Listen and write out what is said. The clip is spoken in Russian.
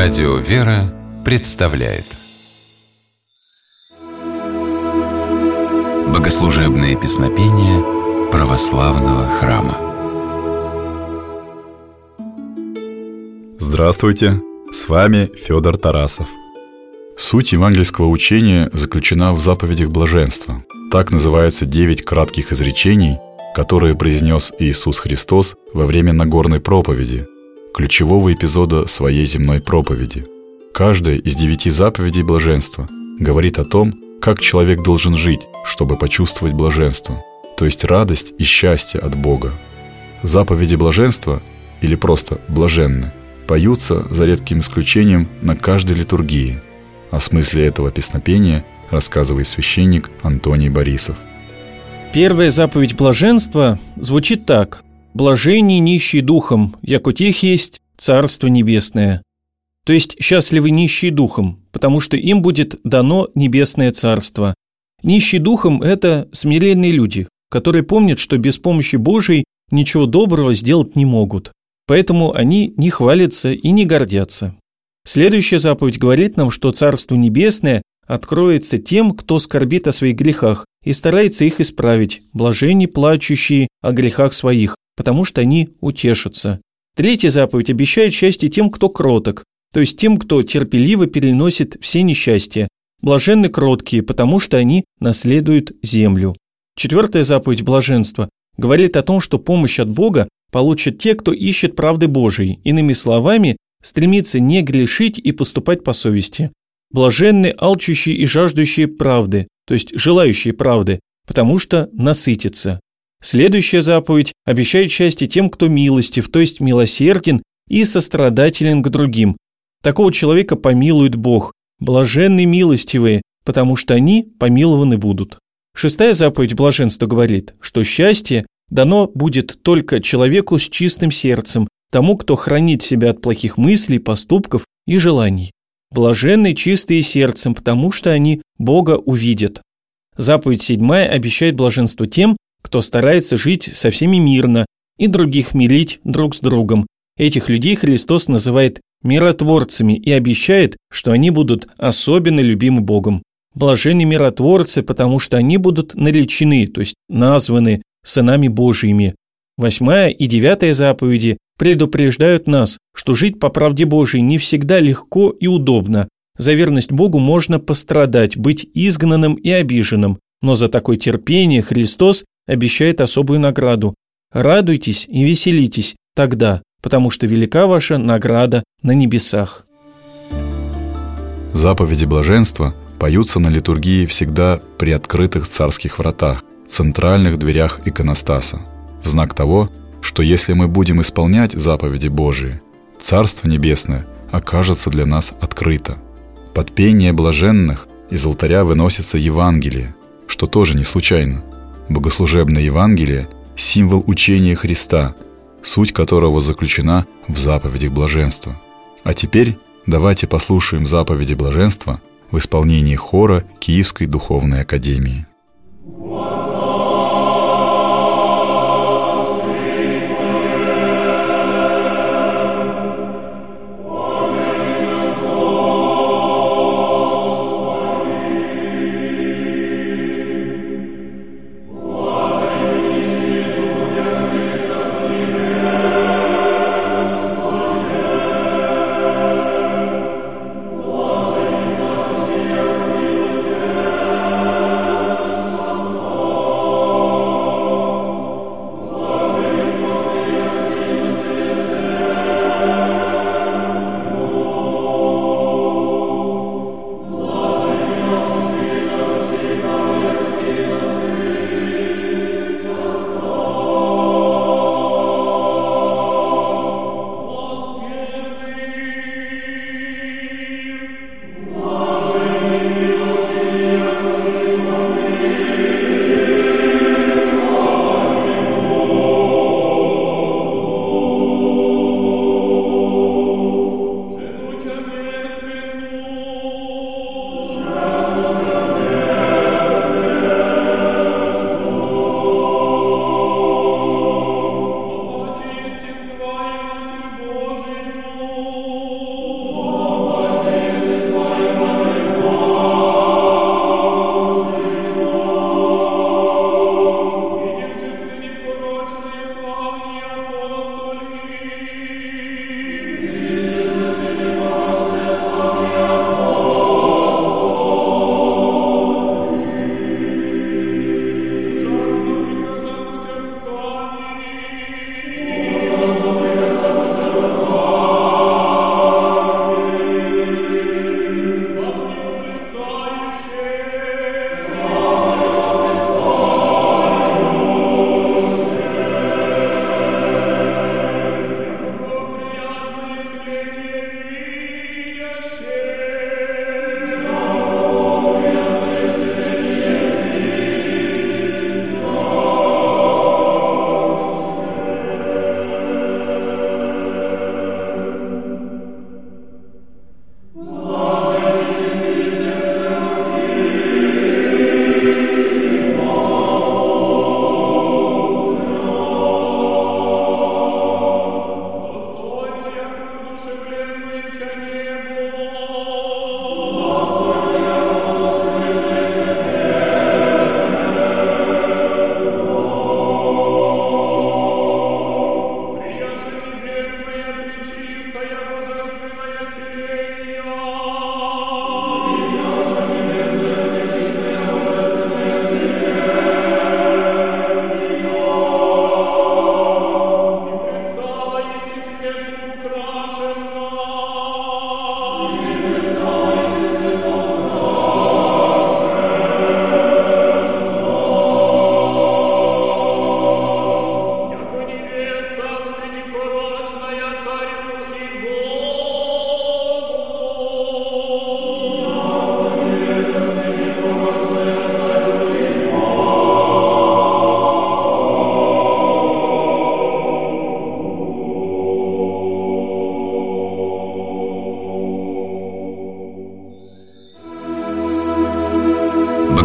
Радио «Вера» представляет Богослужебные песнопения православного храма Здравствуйте! С вами Федор Тарасов. Суть евангельского учения заключена в заповедях блаженства. Так называются девять кратких изречений, которые произнес Иисус Христос во время Нагорной проповеди – ключевого эпизода своей земной проповеди. Каждая из девяти заповедей блаженства говорит о том, как человек должен жить, чтобы почувствовать блаженство, то есть радость и счастье от Бога. Заповеди блаженства, или просто блаженны, поются, за редким исключением, на каждой литургии. О смысле этого песнопения рассказывает священник Антоний Борисов. Первая заповедь блаженства звучит так. Блажение нищий духом, як у тех есть Царство Небесное. То есть счастливы нищие духом, потому что им будет дано Небесное Царство. Нищие духом – это смиренные люди, которые помнят, что без помощи Божией ничего доброго сделать не могут. Поэтому они не хвалятся и не гордятся. Следующая заповедь говорит нам, что Царство Небесное откроется тем, кто скорбит о своих грехах и старается их исправить, блажени плачущие о грехах своих, потому что они утешатся. Третья заповедь обещает счастье тем, кто кроток, то есть тем, кто терпеливо переносит все несчастья. Блаженны кроткие, потому что они наследуют землю. Четвертая заповедь блаженства говорит о том, что помощь от Бога получат те, кто ищет правды Божией, иными словами, стремится не грешить и поступать по совести. Блаженны алчущие и жаждущие правды, то есть желающие правды, потому что насытятся. Следующая заповедь обещает счастье тем, кто милостив, то есть милосерден и сострадателен к другим. Такого человека помилует Бог. Блаженны милостивые, потому что они помилованы будут. Шестая заповедь блаженства говорит, что счастье дано будет только человеку с чистым сердцем, тому, кто хранит себя от плохих мыслей, поступков и желаний. Блаженны чистые сердцем, потому что они Бога увидят. Заповедь седьмая обещает блаженство тем, кто старается жить со всеми мирно и других мирить друг с другом. Этих людей Христос называет миротворцами и обещает, что они будут особенно любимы Богом. Блаженны миротворцы, потому что они будут наречены, то есть названы сынами Божьими. Восьмая и девятая заповеди предупреждают нас, что жить по правде Божией не всегда легко и удобно. За верность Богу можно пострадать, быть изгнанным и обиженным, но за такое терпение Христос обещает особую награду. Радуйтесь и веселитесь тогда, потому что велика ваша награда на небесах. Заповеди блаженства поются на литургии всегда при открытых царских вратах, центральных дверях иконостаса, в знак того, что если мы будем исполнять заповеди Божии, Царство Небесное окажется для нас открыто. Под пение блаженных из алтаря выносится Евангелие, что тоже не случайно – Богослужебное Евангелие – символ учения Христа, суть которого заключена в заповедях блаженства. А теперь давайте послушаем заповеди блаженства в исполнении хора Киевской духовной академии.